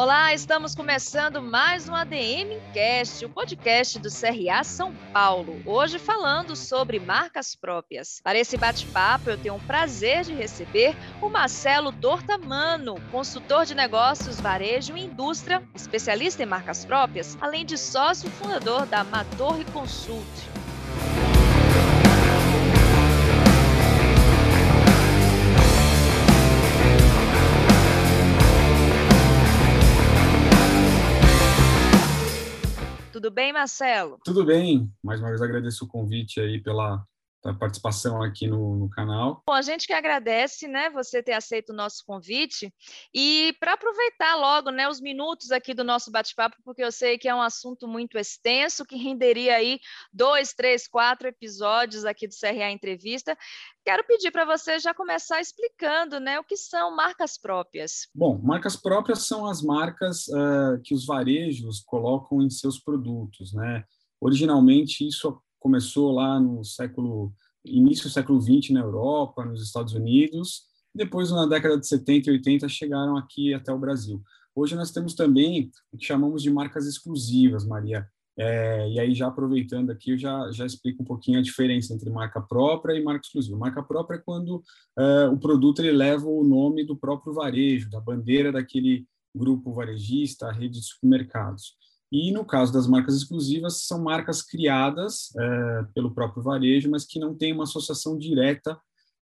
Olá, estamos começando mais um ADM Cast, o podcast do CRA São Paulo. Hoje falando sobre marcas próprias. Para esse bate-papo, eu tenho o prazer de receber o Marcelo Dortamano, consultor de negócios, varejo e indústria, especialista em marcas próprias, além de sócio fundador da Matorre Consult. Tudo bem, Marcelo? Tudo bem. Mais uma vez agradeço o convite aí pela, pela participação aqui no, no, canal. Bom, a gente que agradece, né, você ter aceito o nosso convite e para aproveitar logo, né, os minutos aqui do nosso bate-papo, porque eu sei que é um assunto muito extenso que renderia aí dois, três, quatro episódios aqui do CRA Entrevista. Quero pedir para você já começar explicando né, o que são marcas próprias. Bom, marcas próprias são as marcas uh, que os varejos colocam em seus produtos. Né? Originalmente, isso começou lá no século início do século XX na Europa, nos Estados Unidos, depois na década de 70 e 80 chegaram aqui até o Brasil. Hoje nós temos também o que chamamos de marcas exclusivas, Maria, é, e aí, já aproveitando aqui, eu já, já explico um pouquinho a diferença entre marca própria e marca exclusiva. Marca própria é quando é, o produto ele leva o nome do próprio varejo, da bandeira daquele grupo varejista, rede de supermercados. E no caso das marcas exclusivas, são marcas criadas é, pelo próprio varejo, mas que não têm uma associação direta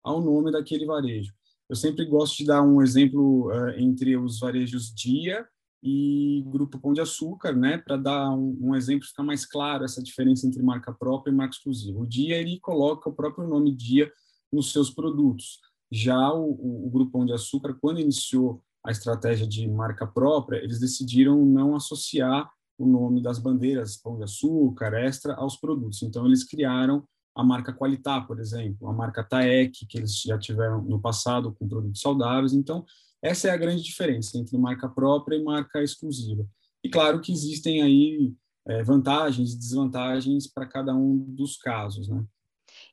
ao nome daquele varejo. Eu sempre gosto de dar um exemplo é, entre os varejos Dia e Grupo Pão de Açúcar, né, para dar um, um, exemplo, ficar mais claro essa diferença entre marca própria e marca exclusiva. O Dia, ele coloca o próprio nome Dia nos seus produtos. Já o, o, o Grupo Pão de Açúcar, quando iniciou a estratégia de marca própria, eles decidiram não associar o nome das bandeiras Pão de Açúcar, Extra, aos produtos. Então, eles criaram a marca Qualitá, por exemplo, a marca Taek, que eles já tiveram no passado com produtos saudáveis. Então, essa é a grande diferença entre marca própria e marca exclusiva. E claro que existem aí é, vantagens e desvantagens para cada um dos casos, né?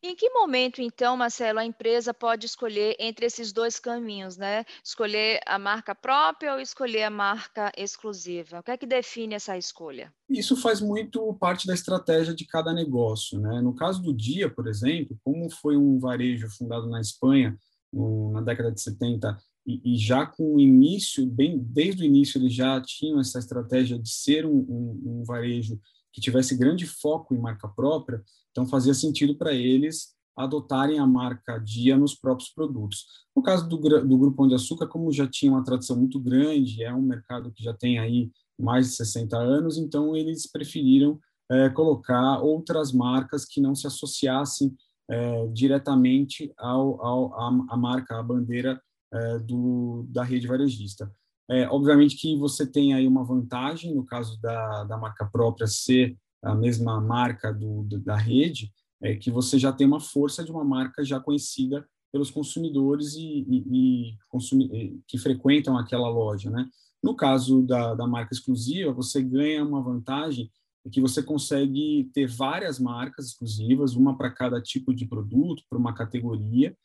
Em que momento, então, Marcelo, a empresa pode escolher entre esses dois caminhos, né? Escolher a marca própria ou escolher a marca exclusiva? O que é que define essa escolha? Isso faz muito parte da estratégia de cada negócio, né? No caso do Dia, por exemplo, como foi um varejo fundado na Espanha no, na década de 70 e, e, já com o início, bem desde o início, eles já tinham essa estratégia de ser um, um, um varejo que tivesse grande foco em marca própria, então fazia sentido para eles adotarem a marca Dia nos próprios produtos. No caso do, do Grupo Pão de Açúcar, como já tinha uma tradição muito grande, é um mercado que já tem aí mais de 60 anos, então eles preferiram é, colocar outras marcas que não se associassem é, diretamente ao, ao, à, marca, à bandeira é, do, da rede varejista. É, obviamente que você tem aí uma vantagem, no caso da, da marca própria ser a mesma marca do, do, da rede, é que você já tem uma força de uma marca já conhecida pelos consumidores e, e, e consumi que frequentam aquela loja, né? No caso da, da marca exclusiva, você ganha uma vantagem que você consegue ter várias marcas exclusivas, uma para cada tipo de produto, para uma categoria,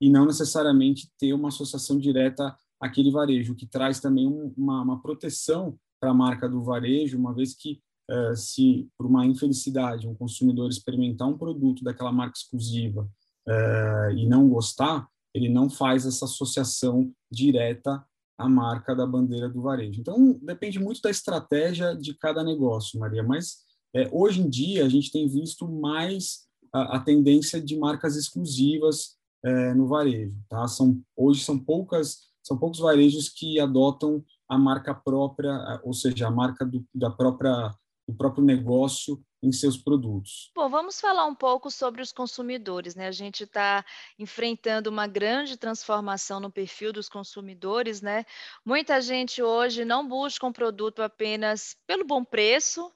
e não necessariamente ter uma associação direta àquele varejo, que traz também uma, uma proteção para a marca do varejo, uma vez que uh, se por uma infelicidade um consumidor experimentar um produto daquela marca exclusiva uh, e não gostar, ele não faz essa associação direta à marca da bandeira do varejo. Então depende muito da estratégia de cada negócio, Maria. Mas é, hoje em dia a gente tem visto mais a, a tendência de marcas exclusivas é, no varejo. Tá? São, hoje são poucas são poucos varejos que adotam a marca própria, ou seja, a marca do, da própria do próprio negócio em seus produtos. Bom, vamos falar um pouco sobre os consumidores, né? A gente está enfrentando uma grande transformação no perfil dos consumidores, né? Muita gente hoje não busca um produto apenas pelo bom preço,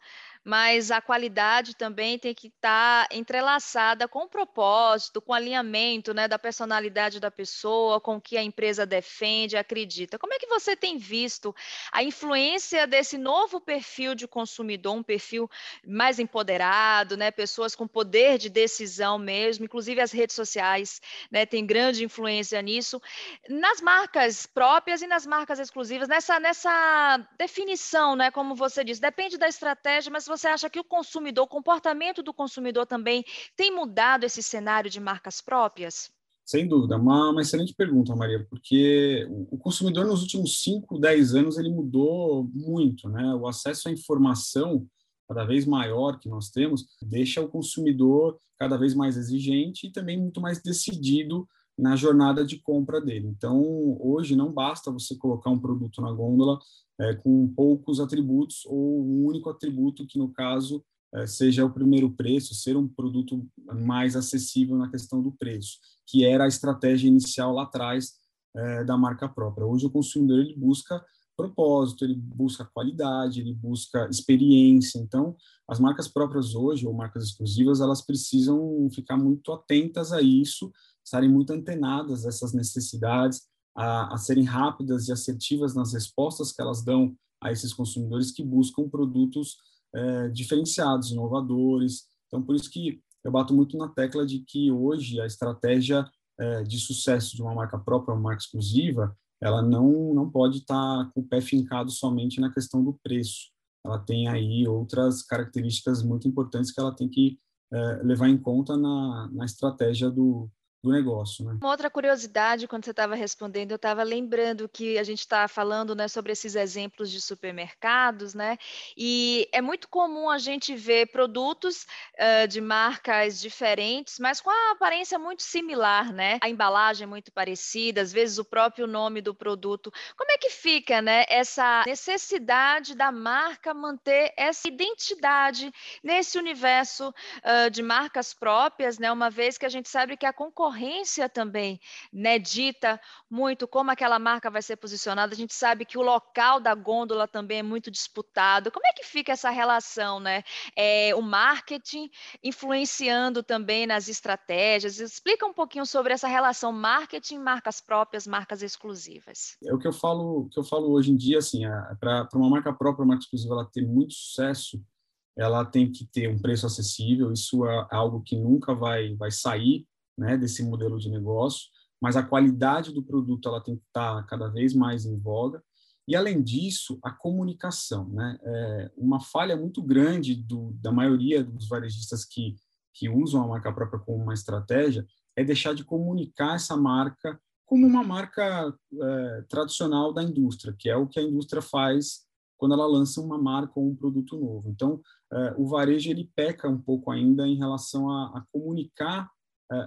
mas a qualidade também tem que estar tá entrelaçada com o propósito, com o alinhamento né, da personalidade da pessoa, com o que a empresa defende, acredita. Como é que você tem visto a influência desse novo perfil de consumidor, um perfil mais empoderado, né, pessoas com poder de decisão mesmo, inclusive as redes sociais né, têm grande influência nisso, nas marcas próprias e nas marcas exclusivas, nessa, nessa definição, né, como você disse, depende da estratégia, mas você acha que o consumidor, o comportamento do consumidor também tem mudado esse cenário de marcas próprias? Sem dúvida, uma, uma excelente pergunta, Maria, porque o consumidor nos últimos 5, 10 anos ele mudou muito, né? O acesso à informação cada vez maior que nós temos deixa o consumidor cada vez mais exigente e também muito mais decidido na jornada de compra dele. Então, hoje não basta você colocar um produto na gôndola é, com poucos atributos ou um único atributo que, no caso, é, seja o primeiro preço, ser um produto mais acessível na questão do preço, que era a estratégia inicial lá atrás é, da marca própria. Hoje o consumidor ele busca propósito, ele busca qualidade, ele busca experiência. Então, as marcas próprias hoje ou marcas exclusivas, elas precisam ficar muito atentas a isso, estarem muito antenadas a essas necessidades, a, a serem rápidas e assertivas nas respostas que elas dão a esses consumidores que buscam produtos é, diferenciados, inovadores. Então, por isso que eu bato muito na tecla de que hoje a estratégia é, de sucesso de uma marca própria, uma marca exclusiva, ela não, não pode estar com o pé fincado somente na questão do preço. Ela tem aí outras características muito importantes que ela tem que é, levar em conta na, na estratégia do, do negócio. Né? Uma outra curiosidade, quando você estava respondendo, eu estava lembrando que a gente está falando né, sobre esses exemplos de supermercados, né? E é muito comum a gente ver produtos uh, de marcas diferentes, mas com a aparência muito similar, né? A embalagem é muito parecida, às vezes o próprio nome do produto. Como é que fica, né? Essa necessidade da marca manter essa identidade nesse universo uh, de marcas próprias, né? Uma vez que a gente sabe que a concorrência concorrência também né, dita muito como aquela marca vai ser posicionada. A gente sabe que o local da gôndola também é muito disputado. Como é que fica essa relação, né? É, o marketing influenciando também nas estratégias. Explica um pouquinho sobre essa relação marketing, marcas próprias, marcas exclusivas. É o que eu falo, que eu falo hoje em dia, assim, para uma marca própria, uma marca exclusiva, ela ter muito sucesso, ela tem que ter um preço acessível. Isso é algo que nunca vai vai sair né, desse modelo de negócio, mas a qualidade do produto ela tem que estar cada vez mais em voga. E, além disso, a comunicação. Né? É uma falha muito grande do, da maioria dos varejistas que, que usam a marca própria como uma estratégia é deixar de comunicar essa marca como uma marca é, tradicional da indústria, que é o que a indústria faz quando ela lança uma marca ou um produto novo. Então, é, o varejo ele peca um pouco ainda em relação a, a comunicar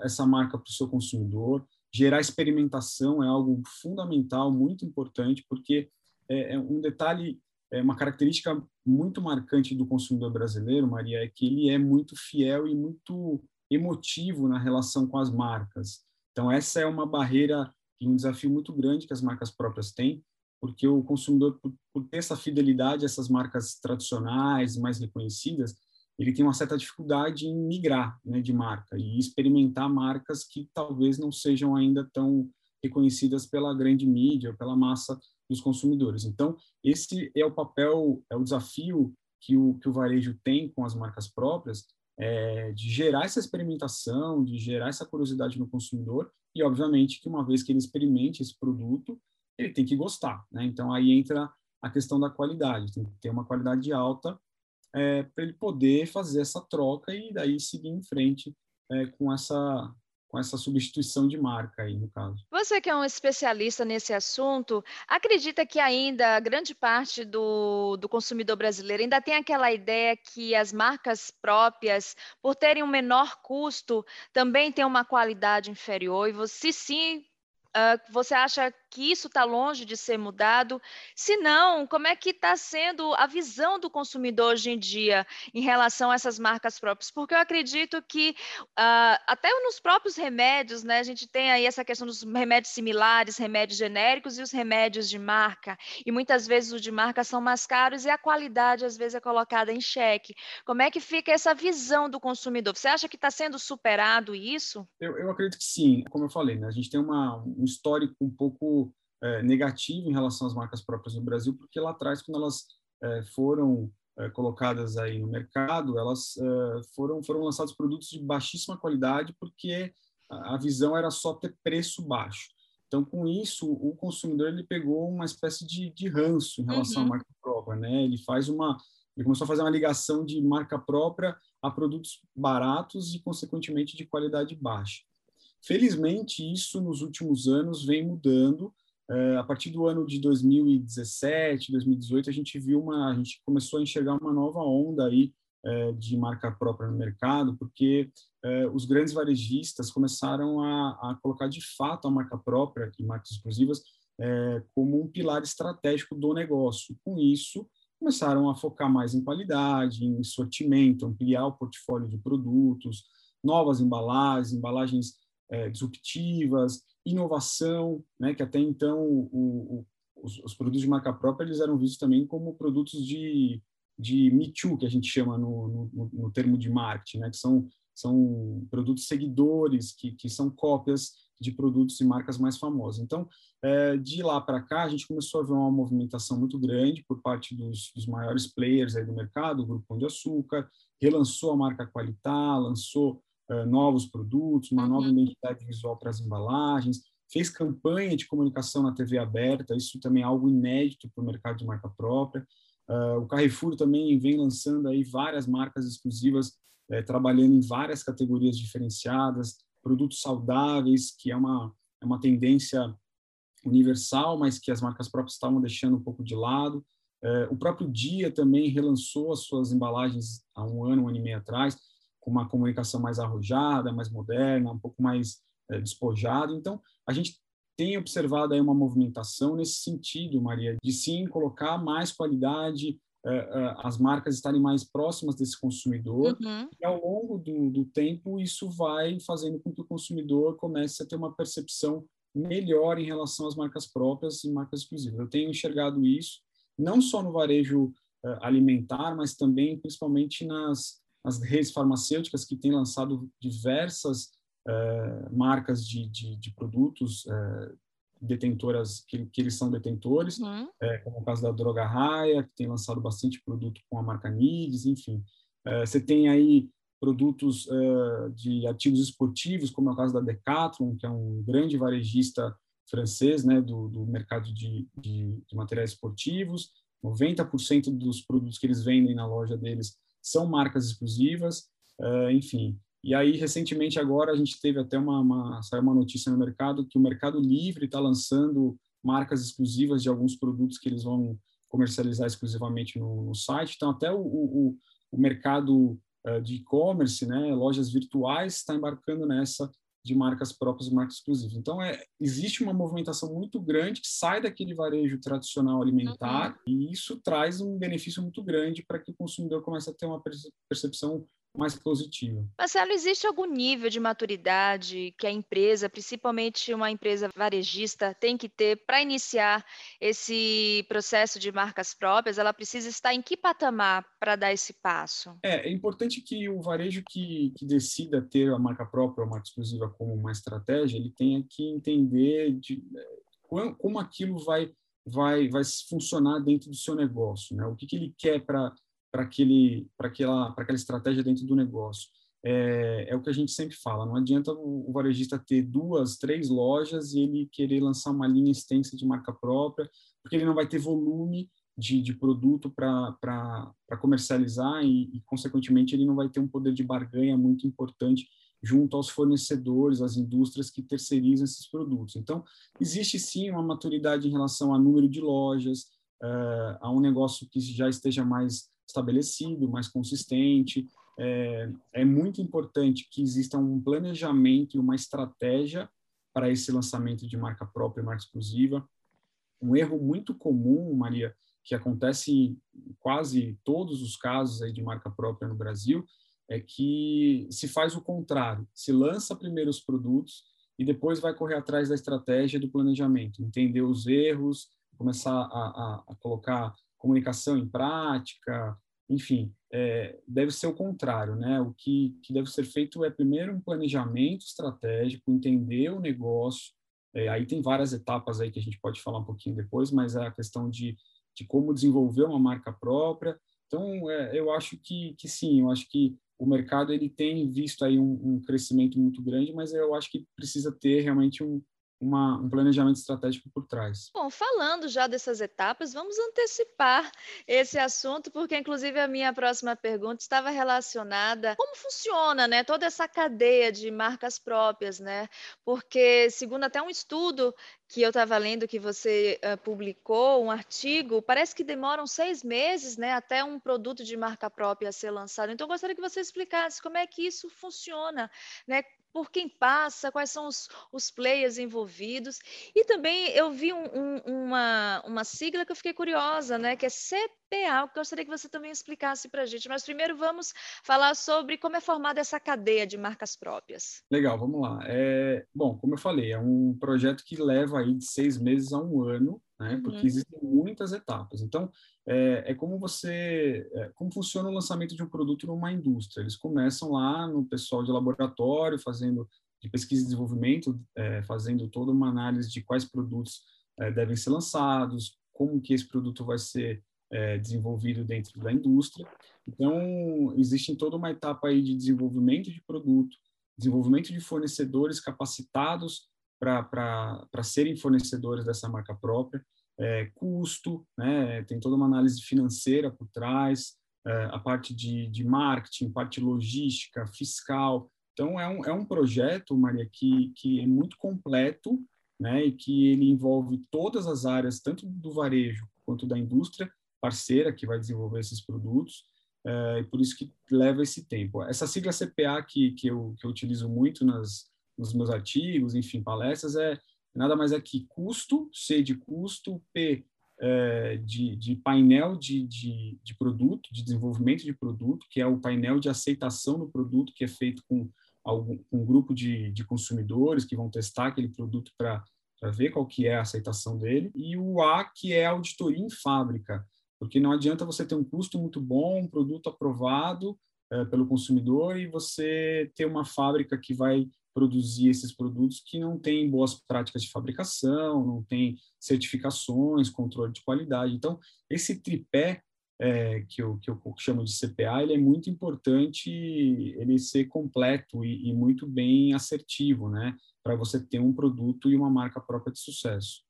essa marca para o seu consumidor. Gerar experimentação é algo fundamental, muito importante, porque é, é um detalhe, é uma característica muito marcante do consumidor brasileiro, Maria, é que ele é muito fiel e muito emotivo na relação com as marcas. Então, essa é uma barreira e um desafio muito grande que as marcas próprias têm, porque o consumidor, por, por ter essa fidelidade a essas marcas tradicionais, mais reconhecidas, ele tem uma certa dificuldade em migrar né, de marca e experimentar marcas que talvez não sejam ainda tão reconhecidas pela grande mídia, pela massa dos consumidores. Então, esse é o papel, é o desafio que o, que o varejo tem com as marcas próprias, é, de gerar essa experimentação, de gerar essa curiosidade no consumidor e, obviamente, que uma vez que ele experimente esse produto, ele tem que gostar. Né? Então, aí entra a questão da qualidade, tem que ter uma qualidade alta é, para ele poder fazer essa troca e daí seguir em frente é, com essa com essa substituição de marca aí no caso. Você que é um especialista nesse assunto, acredita que ainda grande parte do, do consumidor brasileiro ainda tem aquela ideia que as marcas próprias, por terem um menor custo, também têm uma qualidade inferior? E você sim, uh, você acha que isso está longe de ser mudado? Se não, como é que está sendo a visão do consumidor hoje em dia em relação a essas marcas próprias? Porque eu acredito que uh, até nos próprios remédios, né, a gente tem aí essa questão dos remédios similares, remédios genéricos e os remédios de marca. E muitas vezes os de marca são mais caros e a qualidade às vezes é colocada em xeque. Como é que fica essa visão do consumidor? Você acha que está sendo superado isso? Eu, eu acredito que sim. Como eu falei, né, a gente tem uma, um histórico um pouco é, negativo em relação às marcas próprias no Brasil, porque lá atrás, quando elas é, foram é, colocadas aí no mercado, elas é, foram foram lançados produtos de baixíssima qualidade, porque a, a visão era só ter preço baixo. Então, com isso, o consumidor ele pegou uma espécie de, de ranço em relação uhum. à marca própria, né? Ele faz uma, ele começou a fazer uma ligação de marca própria a produtos baratos e, consequentemente, de qualidade baixa. Felizmente, isso nos últimos anos vem mudando. É, a partir do ano de 2017, 2018, a gente viu uma, a gente começou a enxergar uma nova onda aí é, de marca própria no mercado, porque é, os grandes varejistas começaram a, a, colocar de fato a marca própria e marcas exclusivas como um pilar estratégico do negócio. Com isso, começaram a focar mais em qualidade, em sortimento, ampliar o portfólio de produtos, novas embalagens, embalagens disruptivas, inovação, né, que até então o, o, os, os, produtos de marca própria eles eram vistos também como produtos de de Me Too, que a gente chama no, no, no termo de marketing, né? que são, são produtos seguidores, que, que são cópias de produtos e marcas mais famosas. Então, é, de lá para cá, a gente começou a ver uma movimentação muito grande por parte dos, dos maiores players aí do mercado, o Grupo Pão de Açúcar, relançou a marca Qualitá, lançou é, novos produtos, uma nova uhum. identidade visual para as embalagens, fez campanha de comunicação na TV aberta, isso também é algo inédito para o mercado de marca própria. Uh, o Carrefour também vem lançando aí várias marcas exclusivas, eh, trabalhando em várias categorias diferenciadas, produtos saudáveis, que é uma, é uma tendência universal, mas que as marcas próprias estavam deixando um pouco de lado. Uh, o próprio Dia também relançou as suas embalagens há um ano, um ano e meio atrás, com uma comunicação mais arrojada, mais moderna, um pouco mais eh, despojada. Então, a gente tem observado aí uma movimentação nesse sentido, Maria, de sim colocar mais qualidade, uh, uh, as marcas estarem mais próximas desse consumidor, uhum. e ao longo do, do tempo isso vai fazendo com que o consumidor comece a ter uma percepção melhor em relação às marcas próprias e marcas exclusivas. Eu tenho enxergado isso, não só no varejo alimentar, mas também, principalmente, nas, nas redes farmacêuticas que têm lançado diversas uh, marcas de, de, de produtos uh, detentoras que, que, eles são detentores, uhum. é, como o caso da Droga Raia, que tem lançado bastante produto com a marca Nides, enfim. você tem aí produtos de artigos esportivos, como é o caso da Decathlon, que é um grande varejista francês né, do, do mercado de, de, de materiais esportivos. 90% dos produtos que eles vendem na loja deles são marcas exclusivas, enfim. E aí, recentemente, agora, a gente teve até uma, uma saiu uma notícia no mercado que o Mercado Livre está lançando marcas exclusivas de alguns produtos que eles vão comercializar exclusivamente no, no site. Então, até o, o, o mercado uh, de e-commerce, né, lojas virtuais, está embarcando nessa de marcas próprias e marcas exclusivas. Então, é, existe uma movimentação muito grande que sai daquele varejo tradicional alimentar uhum. e isso traz um benefício muito grande para que o consumidor comece a ter uma percepção mais positiva. Marcelo, existe algum nível de maturidade que a empresa, principalmente uma empresa varejista, tem que ter para iniciar esse processo de marcas próprias? Ela precisa estar em que patamar para dar esse passo? É, é importante que o varejo que, que decida ter a marca própria ou a marca exclusiva como uma estratégia, ele tenha que entender de, como, como aquilo vai, vai, vai funcionar dentro do seu negócio, né? O que, que ele quer para para aquela para aquela estratégia dentro do negócio é, é, o que a gente sempre fala não adianta o, o, varejista ter duas três lojas e ele querer lançar uma linha extensa de marca própria porque ele não vai ter volume de, de produto para comercializar e, e consequentemente ele não vai ter um poder de barganha muito importante junto aos fornecedores, às indústrias que terceirizam esses produtos. Então, existe sim uma maturidade em relação a número de lojas, uh, a um negócio que já esteja mais estabelecido, mais consistente. É, é muito importante que exista um planejamento e uma estratégia para esse lançamento de marca própria e marca exclusiva. Um erro muito comum, Maria, que acontece em quase todos os casos aí de marca própria no Brasil, é que se faz o contrário, se lança primeiro os produtos e depois vai correr atrás da estratégia do planejamento, entender os erros, começar a, a, a colocar comunicação em prática, enfim, é, deve ser o contrário, né? O que, que deve ser feito é primeiro um planejamento estratégico, entender o negócio. É, aí tem várias etapas aí que a gente pode falar um pouquinho depois, mas é a questão de, de como desenvolver uma marca própria. Então, é, eu acho que, que sim, eu acho que o mercado ele tem visto aí um, um crescimento muito grande, mas eu acho que precisa ter realmente um, uma, um planejamento estratégico por trás. Bom, falando já dessas etapas, vamos antecipar esse assunto, porque inclusive a minha próxima pergunta estava relacionada como funciona, né, toda essa cadeia de marcas próprias, né? Porque segundo até um estudo que eu estava lendo que você uh, publicou, um artigo, parece que demoram seis meses, né, até um produto de marca própria ser lançado. Então, eu gostaria que você explicasse como é que isso funciona, né? por quem passa, quais são os, os players envolvidos. E também eu vi um, um, uma, uma sigla que eu fiquei curiosa, né? Que é Eu gostaria que você também explicasse para a gente. Mas primeiro vamos falar sobre como é formada essa cadeia de marcas próprias. Legal, vamos lá. É, bom, como eu falei, é um projeto que leva aí de seis meses a um ano, né? Uhum. Porque existem muitas etapas. Então, é, é como você, é, como funciona o lançamento de um produto numa indústria. Eles começam lá no pessoal de laboratório, fazendo de pesquisa e desenvolvimento, é, fazendo toda uma análise de quais produtos é, devem ser lançados, como que esse produto vai ser é, desenvolvido dentro da indústria. Então, existe toda uma etapa aí de desenvolvimento de produto, desenvolvimento de fornecedores capacitados para serem fornecedores dessa marca própria, é, custo, né? tem toda uma análise financeira por trás, é, a parte de, de marketing, parte logística, fiscal. Então, é um, é um projeto, Maria, que, que é muito completo né? e que ele envolve todas as áreas, tanto do varejo quanto da indústria parceira que vai desenvolver esses produtos, é, e por isso que leva esse tempo. Essa sigla CPA que, que, eu, que eu utilizo muito nas, nos meus artigos, enfim, palestras, é, nada mais é que custo, C de custo, P é, de, de, painel de, de, de, produto, de desenvolvimento de produto, que é o painel de aceitação do produto, que é feito com, algum, um grupo de, de consumidores que vão testar aquele produto para ver qual que é a aceitação dele, e o A, que é auditoria em fábrica, porque não adianta você ter um custo muito bom, um produto aprovado é, pelo consumidor e você ter uma fábrica que vai produzir esses produtos que não têm boas práticas de fabricação, não tem certificações, controle de qualidade. Então, esse tripé é, que, eu, que eu chamo de CPA, ele é muito importante ele ser completo e, e muito bem assertivo, né? Para você ter um produto e uma marca própria de sucesso.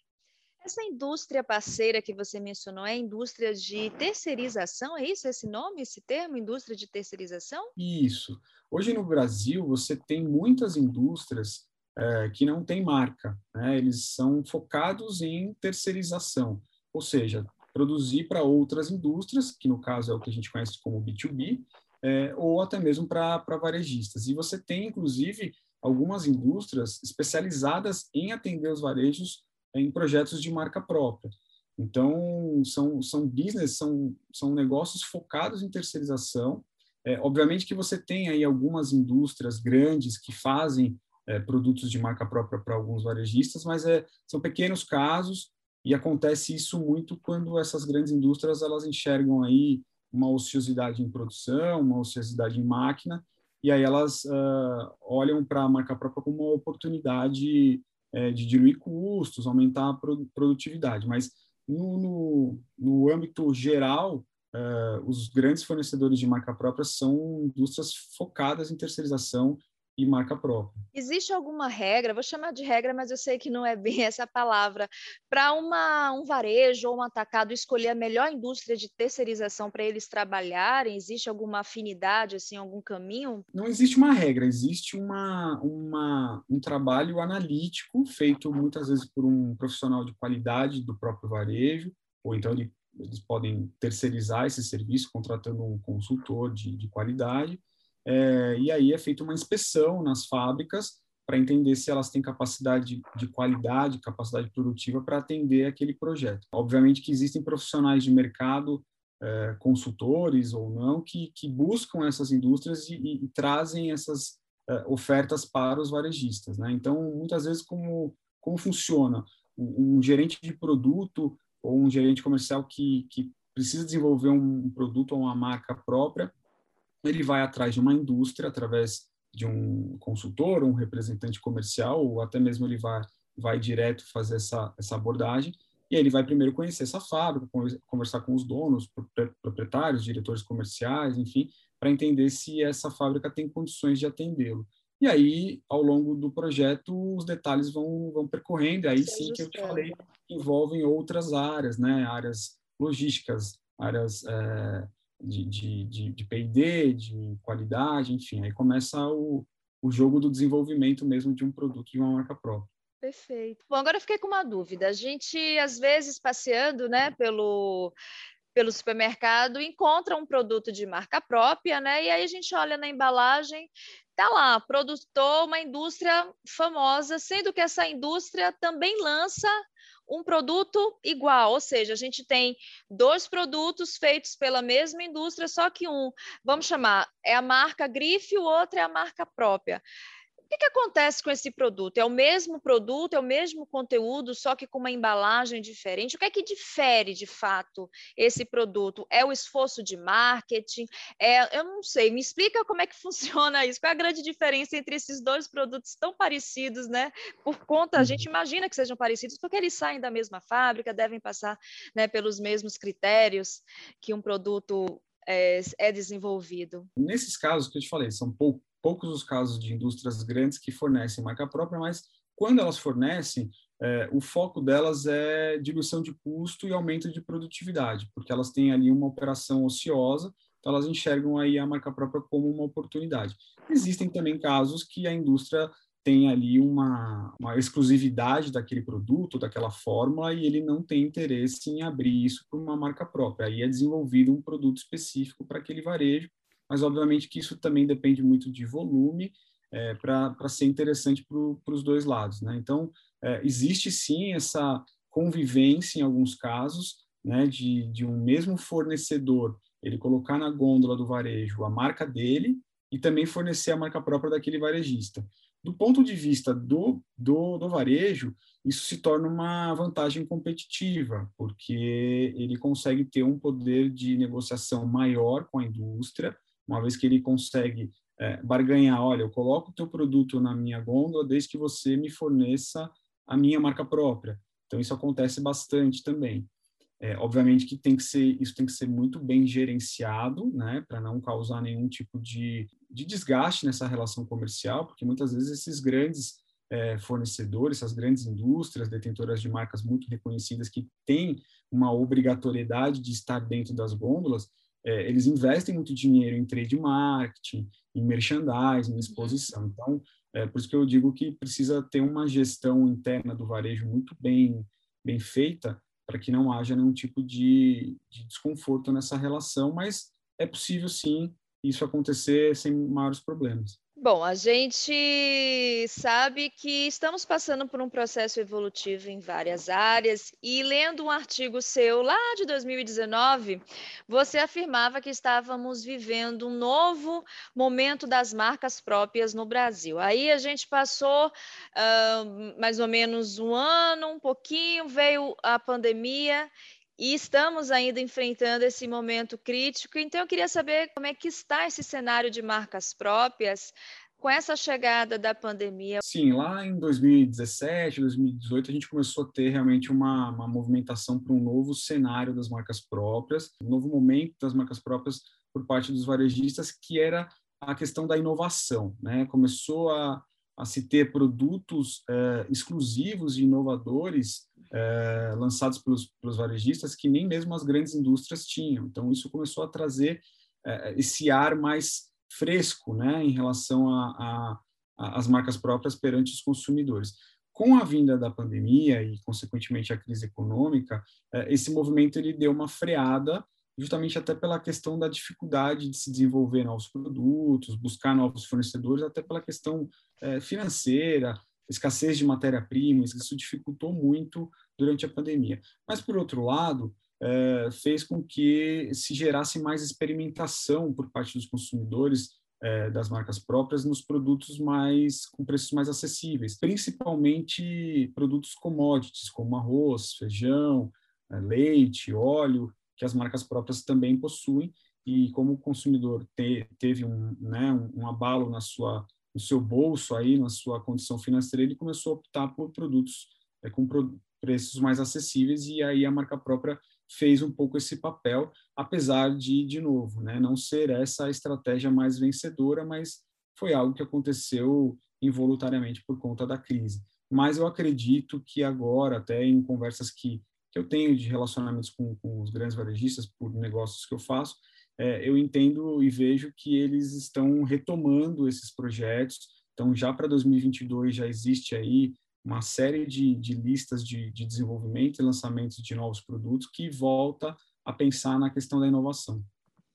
Essa indústria parceira que você mencionou é indústria de terceirização, é isso esse nome, esse termo, indústria de terceirização? Isso. Hoje no Brasil você tem muitas indústrias é, que não têm marca, né? eles são focados em terceirização, ou seja, produzir para outras indústrias, que no caso é o que a gente conhece como B2B, é, ou até mesmo para varejistas. E você tem, inclusive, algumas indústrias especializadas em atender os varejos em projetos de marca própria. Então, são, são business, são, são negócios focados em terceirização. É, obviamente que você tem aí algumas indústrias grandes que fazem é, produtos de marca própria para alguns varejistas, mas é, são pequenos casos e acontece isso muito quando essas grandes indústrias elas enxergam aí uma ociosidade em produção, uma ociosidade em máquina, e aí elas uh, olham para a marca própria como uma oportunidade é, de diluir custos, aumentar a produtividade. Mas no, no, no âmbito geral, uh, os grandes fornecedores de marca própria são indústrias focadas em terceirização e marca própria. Existe alguma regra, vou chamar de regra, mas eu sei que não é bem essa palavra, para um varejo ou um atacado escolher a melhor indústria de terceirização para eles trabalharem? Existe alguma afinidade, assim, algum caminho? Não existe uma regra, existe uma, uma, um trabalho analítico feito muitas vezes por um profissional de qualidade do próprio varejo, ou então ele, eles podem terceirizar esse serviço contratando um consultor de, de qualidade, é, e aí é feita uma inspeção nas fábricas para entender se elas têm capacidade de qualidade, capacidade produtiva para atender aquele projeto. Obviamente que existem profissionais de mercado, é, consultores ou não, que, que buscam essas indústrias e, e, e trazem essas é, ofertas para os varejistas. Né? Então, muitas vezes, como, como funciona? Um, um, gerente de produto ou um gerente comercial que, que precisa desenvolver um produto ou uma marca própria, ele vai atrás de uma indústria através de um consultor, um representante comercial, ou até mesmo ele vai, vai direto fazer essa, essa abordagem, e aí ele vai primeiro conhecer essa fábrica, conversar com os donos, proprietários, diretores comerciais, enfim, para entender se essa fábrica tem condições de atendê-lo. E aí, ao longo do projeto, os detalhes vão, vão percorrendo, e aí sim que eu te falei, envolvem outras áreas, né? áreas logísticas, áreas é, de, de, de, P&D, de qualidade, enfim, aí começa o, o jogo do desenvolvimento mesmo de um produto, de uma marca própria. Perfeito. Bom, agora eu fiquei com uma dúvida. A gente, às vezes, passeando né, pelo, pelo supermercado, encontra um produto de marca própria, né? E aí a gente olha na embalagem, tá lá, produtor, uma indústria famosa, sendo que essa indústria também lança um produto igual, ou seja, a gente tem dois produtos feitos pela mesma indústria, só que um, vamos chamar, é a marca grife, o outro é a marca própria. O que, que, acontece com esse produto? É o mesmo produto, é o mesmo conteúdo, só que com uma embalagem diferente? O que é que difere de fato esse produto? É o esforço de marketing? É, eu não sei, me explica como é que funciona isso. Qual é a grande diferença entre esses dois produtos tão parecidos, né? Por conta, a gente uhum. imagina que sejam parecidos, porque eles saem da mesma fábrica, devem passar né, pelos mesmos critérios que um produto é, é desenvolvido. Nesses casos que eu te falei, são poucos poucos os casos de indústrias grandes que fornecem marca própria, mas quando elas fornecem, é, o foco delas é diluição de custo e aumento de produtividade, porque elas têm ali uma operação ociosa, então elas enxergam aí a marca própria como uma oportunidade. Existem também casos que a indústria tem ali uma, uma exclusividade daquele produto, daquela fórmula, e ele não tem interesse em abrir isso para uma marca própria. Aí é desenvolvido um produto específico para aquele varejo, mas obviamente que isso também depende muito de volume é, para ser interessante para os dois lados. Né? Então, é, existe sim essa convivência em alguns casos né, de, de um mesmo fornecedor ele colocar na gôndola do varejo a marca dele e também fornecer a marca própria daquele varejista. Do ponto de vista do, do, do, varejo, isso se torna uma vantagem competitiva, porque ele consegue ter um poder de negociação maior com a indústria, uma vez que ele consegue é, barganhar, olha, eu coloco o teu produto na minha gôndola desde que você me forneça a minha marca própria. Então isso acontece bastante também. É, obviamente que tem que ser isso tem que ser muito bem gerenciado, né, para não causar nenhum tipo de, de desgaste nessa relação comercial, porque muitas vezes esses grandes é, fornecedores, essas grandes indústrias detentoras de marcas muito reconhecidas que têm uma obrigatoriedade de estar dentro das gôndolas, é, eles investem muito dinheiro em trade marketing, em merchandising, em uhum. exposição. Então, é por isso que eu digo que precisa ter uma gestão interna do varejo muito bem, bem feita, para que não haja nenhum tipo de, de desconforto nessa relação, mas é possível sim isso acontecer sem maiores problemas. Bom, a gente sabe que estamos passando por um processo evolutivo em várias áreas e lendo um artigo seu lá de 2019, você afirmava que estávamos vivendo um novo momento das marcas próprias no Brasil. Aí a gente passou uh, mais ou menos um ano, um pouquinho, veio a pandemia e estamos ainda enfrentando esse momento crítico. Então, eu queria saber como é que está esse cenário de marcas próprias com essa chegada da pandemia. Sim, lá em 2017, 2018, a gente começou a ter realmente uma, uma movimentação para um novo cenário das marcas próprias, um novo momento das marcas próprias por parte dos varejistas, que era a questão da inovação. Né? Começou a, a se ter produtos é, exclusivos e inovadores é, lançados pelos, pelos varejistas que nem mesmo as grandes indústrias tinham. Então, isso começou a trazer é, esse ar mais fresco né, em relação às marcas próprias perante os consumidores. Com a vinda da pandemia e, consequentemente, a crise econômica, é, esse movimento ele deu uma freada justamente até pela questão da dificuldade de se desenvolver novos produtos, buscar novos fornecedores, até pela questão é, financeira, escassez de matéria-prima, isso dificultou muito durante a pandemia. Mas, por outro lado, é, fez com que se gerasse mais experimentação por parte dos consumidores é, das marcas próprias nos produtos mais com preços mais acessíveis, principalmente produtos commodities como arroz, feijão, é, leite, óleo, que as marcas próprias também possuem e como o consumidor te, teve um, né, um, um, abalo na sua no seu bolso aí na sua condição financeira ele começou a optar por produtos é, com pro, preços mais acessíveis e aí a marca própria fez um pouco esse papel apesar de de novo né, não ser essa a estratégia mais vencedora mas foi algo que aconteceu involuntariamente por conta da crise. Mas eu acredito que agora até em conversas que que eu tenho de relacionamentos com, com os grandes varejistas por negócios que eu faço, é, eu entendo e vejo que eles estão retomando esses projetos. Então, já para 2022 já existe aí uma série de, de listas de, de desenvolvimento e lançamento de novos produtos que volta a pensar na questão da inovação.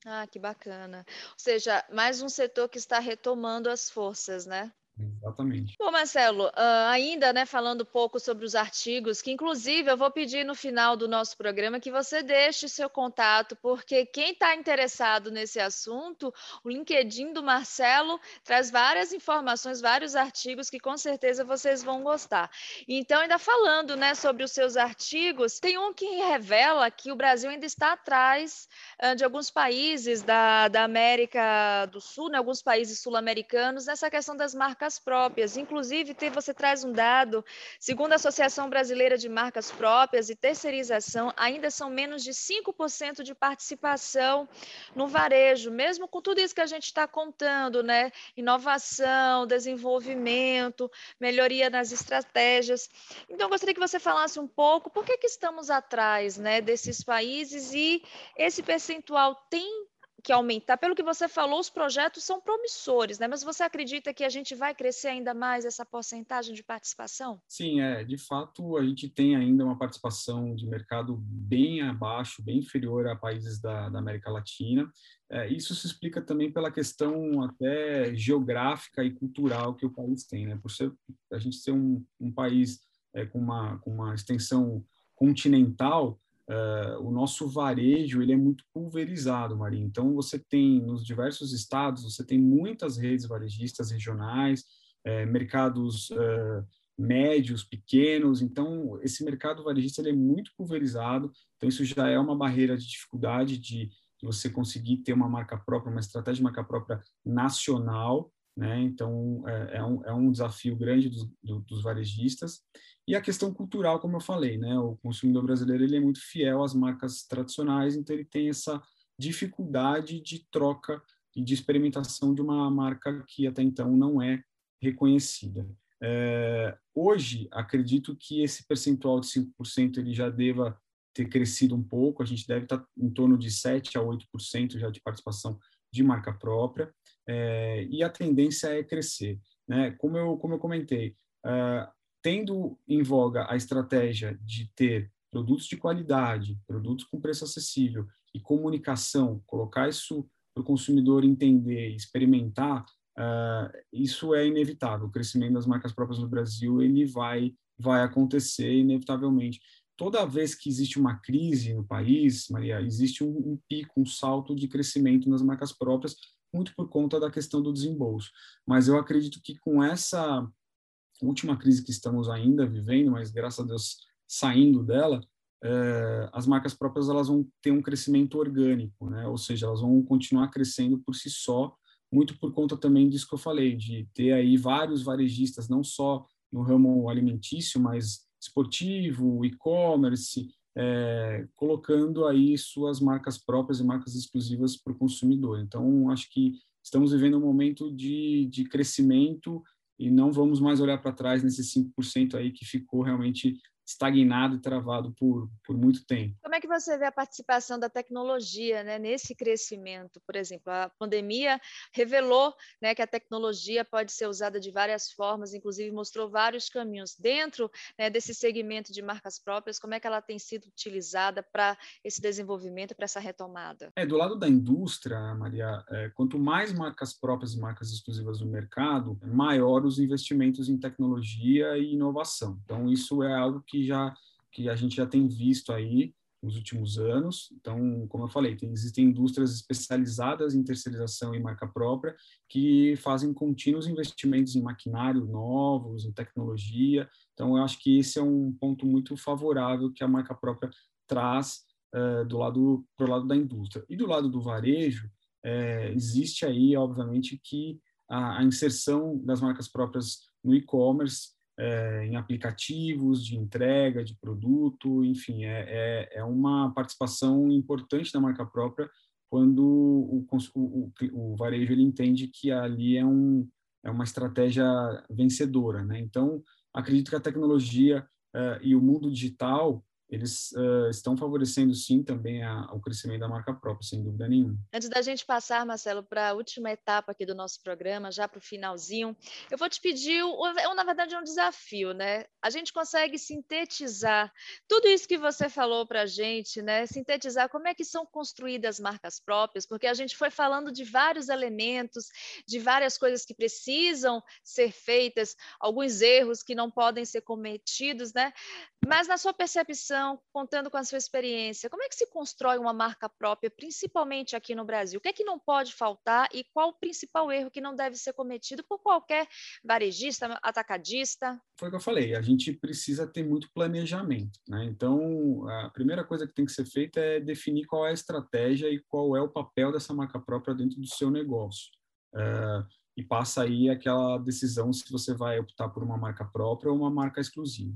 Ah, que bacana. Ou seja, mais um setor que está retomando as forças, né? Exatamente. Bom, Marcelo, uh, ainda né, falando um pouco sobre os artigos, que inclusive eu vou pedir no final do nosso programa que você deixe seu contato, porque quem está interessado nesse assunto, o LinkedIn do Marcelo traz várias informações, vários artigos que com certeza vocês vão gostar. Então, ainda falando né, sobre os seus artigos, tem um que revela que o Brasil ainda está atrás uh, de alguns países da, da América do Sul, né, alguns países sul-americanos, nessa questão das marcas marcas próprias. Inclusive, você traz um dado, segundo a Associação Brasileira de Marcas Próprias e Terceirização, ainda são menos de 5% de participação no varejo, mesmo com tudo isso que a gente está contando, né? Inovação, desenvolvimento, melhoria nas estratégias. Então, gostaria que você falasse um pouco por que, que estamos atrás né, desses países e esse percentual tem que aumentar. Pelo que você falou, os projetos são promissores, né? Mas você acredita que a gente vai crescer ainda mais essa porcentagem de participação? Sim, é. De fato, a gente tem ainda uma participação de mercado bem abaixo, bem inferior a países da, da América Latina. É, isso se explica também pela questão até geográfica e cultural que o país tem, né? Por ser a gente ser um, um país é, com, uma, com uma extensão continental, Uh, o nosso varejo ele é muito pulverizado, Maria. Então você tem nos diversos estados você tem muitas redes varejistas regionais, é, mercados uh, médios, pequenos. Então esse mercado varejista ele é muito pulverizado. Então isso já é uma barreira de dificuldade de, de você conseguir ter uma marca própria, uma estratégia de marca própria nacional. Né? Então é, é, um, é um desafio grande dos, do, dos varejistas. E a questão cultural, como eu falei, né? O consumidor brasileiro ele é muito fiel às marcas tradicionais, então ele tem essa dificuldade de troca e de experimentação de uma marca que até então não é reconhecida. É, hoje, acredito que esse percentual de 5% ele já deva ter crescido um pouco, a gente deve estar em torno de 7% a 8% já de participação de marca própria, é, e a tendência é crescer. Né? Como, eu, como eu comentei, é, tendo em voga a estratégia de ter produtos de qualidade, produtos com preço acessível e comunicação, colocar isso para o consumidor entender, experimentar, uh, isso é inevitável. O crescimento das marcas próprias no Brasil ele vai vai acontecer inevitavelmente. Toda vez que existe uma crise no país, Maria, existe um, um pico, um salto de crescimento nas marcas próprias, muito por conta da questão do desembolso. Mas eu acredito que com essa última crise que estamos ainda vivendo, mas graças a Deus saindo dela, é, as marcas próprias elas vão ter um crescimento orgânico, né? Ou seja, elas vão continuar crescendo por si só, muito por conta também disso que eu falei, de ter aí vários varejistas, não só no ramo alimentício, mas esportivo, e-commerce, é, colocando aí suas marcas próprias e marcas exclusivas para o consumidor. Então, acho que estamos vivendo um momento de, de crescimento e não vamos mais olhar para trás nesses 5% aí que ficou realmente estagnado e travado por, por muito tempo. Como é que você vê a participação da tecnologia né, nesse crescimento? Por exemplo, a pandemia revelou né, que a tecnologia pode ser usada de várias formas, inclusive mostrou vários caminhos. Dentro né, desse segmento de marcas próprias, como é que ela tem sido utilizada para esse desenvolvimento, para essa retomada? É, do lado da indústria, Maria, é, quanto mais marcas próprias e marcas exclusivas no mercado, maior os investimentos em tecnologia e inovação. Então, isso é algo que já que a gente já tem visto aí nos últimos anos. Então, como eu falei, tem, existem indústrias especializadas em terceirização e marca própria que fazem contínuos investimentos em maquinários novos, em tecnologia. Então, eu acho que esse é um ponto muito favorável que a marca própria traz uh, do lado para o lado da indústria. E do lado do varejo, é, existe aí, obviamente, que a, a inserção das marcas próprias no e-commerce é, em aplicativos de entrega de produto, enfim, é, é, é, uma participação importante da marca própria quando o, o, o, varejo ele entende que ali é, um, é uma estratégia vencedora. Né? Então, acredito que a tecnologia uh, e o mundo digital eles uh, estão favorecendo sim também a, o crescimento da marca própria, sem dúvida nenhuma. Antes da gente passar, Marcelo, para a última etapa aqui do nosso programa, já para o finalzinho, eu vou te pedir, um, na verdade é um desafio, né? A gente consegue sintetizar tudo isso que você falou para a gente, né? Sintetizar como é que são construídas marcas próprias, porque a gente foi falando de vários elementos, de várias coisas que precisam ser feitas, alguns erros que não podem ser cometidos, né? Mas na sua percepção, contando com a sua experiência, como é que se constrói uma marca própria, principalmente aqui no Brasil? O que é que não pode faltar e qual o principal erro que não deve ser cometido por qualquer varejista, atacadista? Foi o que eu falei, a gente precisa ter muito planejamento. Né? Então, a primeira coisa que tem que ser feita é definir qual é a estratégia e qual é o papel dessa marca própria dentro do seu negócio. Uh, e passa aí aquela decisão se você vai optar por uma marca própria ou uma marca exclusiva.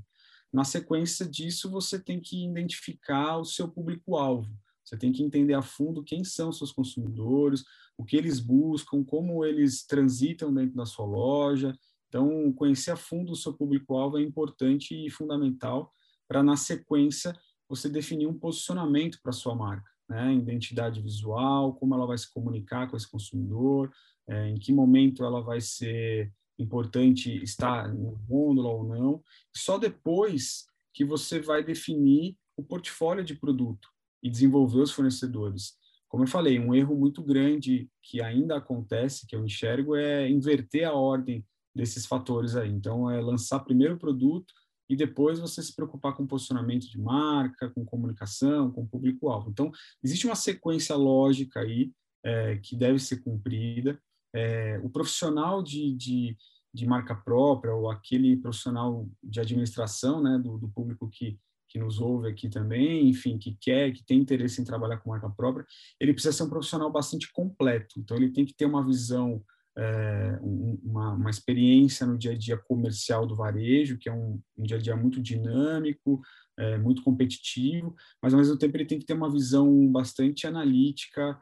Na sequência disso, você tem que identificar o seu público-alvo. Você tem que entender a fundo quem são seus consumidores, o que eles buscam, como eles transitam dentro da sua loja. Então, conhecer a fundo o seu público-alvo é importante e fundamental para, na sequência, você definir um posicionamento para sua marca, né? Identidade visual, como ela vai se comunicar com esse consumidor, é, em que momento ela vai ser importante estar no gôndola ou não. Só depois que você vai definir o portfólio de produto e desenvolver os fornecedores. Como eu falei, um erro muito grande que ainda acontece, que eu enxergo, é inverter a ordem desses fatores aí. Então, é lançar primeiro o produto e depois você se preocupar com posicionamento de marca, com comunicação, com público-alvo. Então, existe uma sequência lógica aí é, que deve ser cumprida é, o profissional de, de, de, marca própria ou aquele profissional de administração, né, do, do, público que, que nos ouve aqui também, enfim, que quer, que tem interesse em trabalhar com marca própria, ele precisa ser um profissional bastante completo. Então, ele tem que ter uma visão, é, uma, uma, experiência no dia a dia comercial do varejo, que é um, um dia a dia muito dinâmico, é, muito competitivo, mas ao mesmo tempo ele tem que ter uma visão bastante analítica,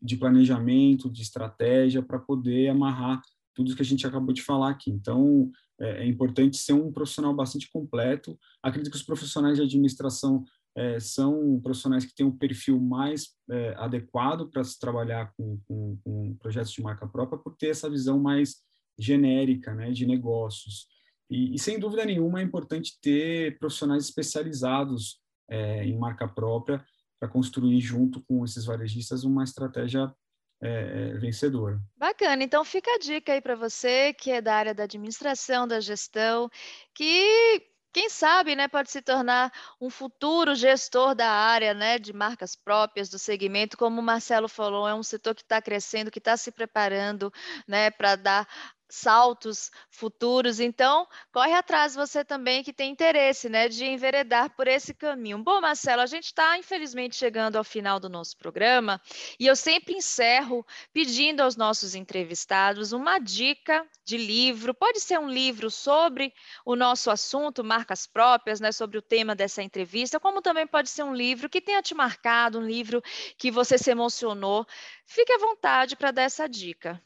de planejamento, de estratégia, para poder amarrar tudo que a gente acabou de falar aqui. Então, é, é importante ser um profissional bastante completo. Acredito que os profissionais de administração é, são profissionais que têm um perfil mais é, adequado para se trabalhar com, com, com, projetos de marca própria, por ter essa visão mais genérica né, de negócios. E, e sem dúvida nenhuma, é importante ter profissionais especializados é, em marca própria para construir junto com esses varejistas uma estratégia é, vencedora. Bacana, então fica a dica aí para você que é da área da administração, da gestão, que quem sabe, né, pode se tornar um futuro gestor da área, né, de marcas próprias do segmento, como o Marcelo falou, é um setor que está crescendo, que está se preparando, né, para dar saltos futuros. Então, corre atrás você também que tem interesse, né, de enveredar por esse caminho. Bom, Marcelo, a gente está infelizmente chegando ao final do nosso programa e eu sempre encerro pedindo aos nossos entrevistados uma dica de livro. Pode ser um livro sobre o nosso assunto, marcas próprias, né, sobre o tema dessa entrevista, como também pode ser um livro que tenha te marcado, um livro que você se emocionou. Fique à vontade para dar essa dica.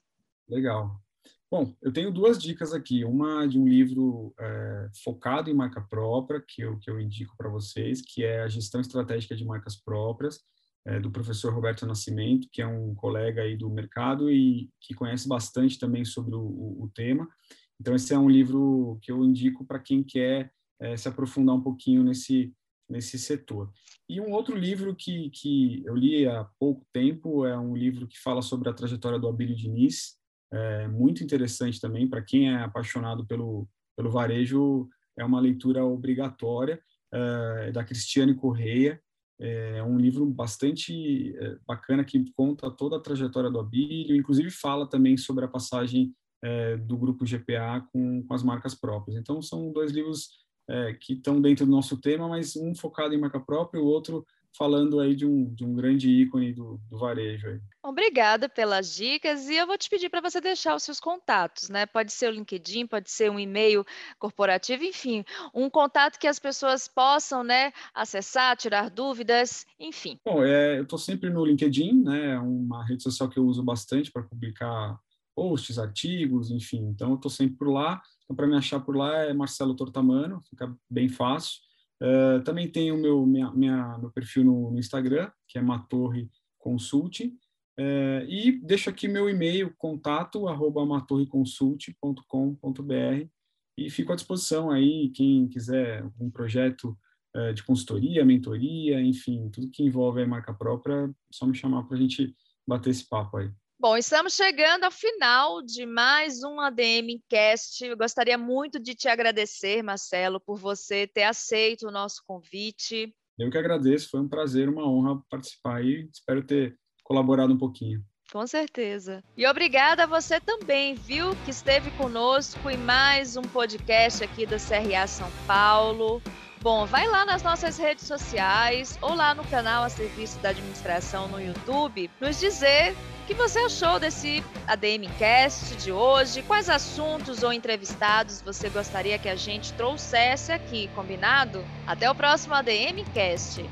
Legal. Bom, eu tenho duas dicas aqui. Uma de um livro é, focado em marca própria, que eu, que eu indico para vocês, que é a Gestão Estratégica de Marcas Próprias, é, do professor Roberto Nascimento, que é um colega aí do mercado e que conhece bastante também sobre o, o, o tema. Então, esse é um livro que eu indico para quem quer é, se aprofundar um pouquinho nesse, nesse setor. E um outro livro que, que eu li há pouco tempo é um livro que fala sobre a trajetória do Abílio Diniz, é muito interessante também para quem é apaixonado pelo, pelo varejo, é uma leitura obrigatória, é, da Cristiane Correia, é um livro bastante é, bacana que conta toda a trajetória do Abílio, inclusive fala também sobre a passagem é, do grupo GPA com, com as marcas próprias. Então, são dois livros é, que estão dentro do nosso tema, mas um focado em marca própria o outro falando aí de um, de um grande ícone do, do varejo. Aí. Obrigada pelas dicas e eu vou te pedir para você deixar os seus contatos, né? Pode ser o LinkedIn, pode ser um e-mail corporativo, enfim, um contato que as pessoas possam, né, acessar, tirar dúvidas, enfim. Bom, é, eu estou sempre no LinkedIn, né? É uma rede social que eu uso bastante para publicar posts, artigos, enfim. Então, eu estou sempre por lá. Então, para me achar por lá é Marcelo Tortamano, fica bem fácil. Uh, também tenho o meu, minha, minha, meu perfil no, no, Instagram, que é Matorre Consulte. Uh, e deixo aqui meu e-mail, contato, arroba matorreconsult.com.br e fico à disposição aí, quem quiser um projeto uh, de consultoria, mentoria, enfim, tudo que envolve a marca própria, é só me chamar para a gente bater esse papo aí. Bom, estamos chegando ao final de mais um ADM Cast. Eu gostaria muito de te agradecer, Marcelo, por você ter aceito o nosso convite. Eu que agradeço, foi um prazer, uma honra participar e espero ter colaborado um pouquinho. Com certeza. E obrigada a você também, viu, que esteve conosco em mais um podcast aqui do CRA São Paulo. Bom, vai lá nas nossas redes sociais ou lá no canal a serviço da administração no YouTube nos dizer que você achou desse ADM Cast de hoje? Quais assuntos ou entrevistados você gostaria que a gente trouxesse aqui, combinado? Até o próximo ADM Cast.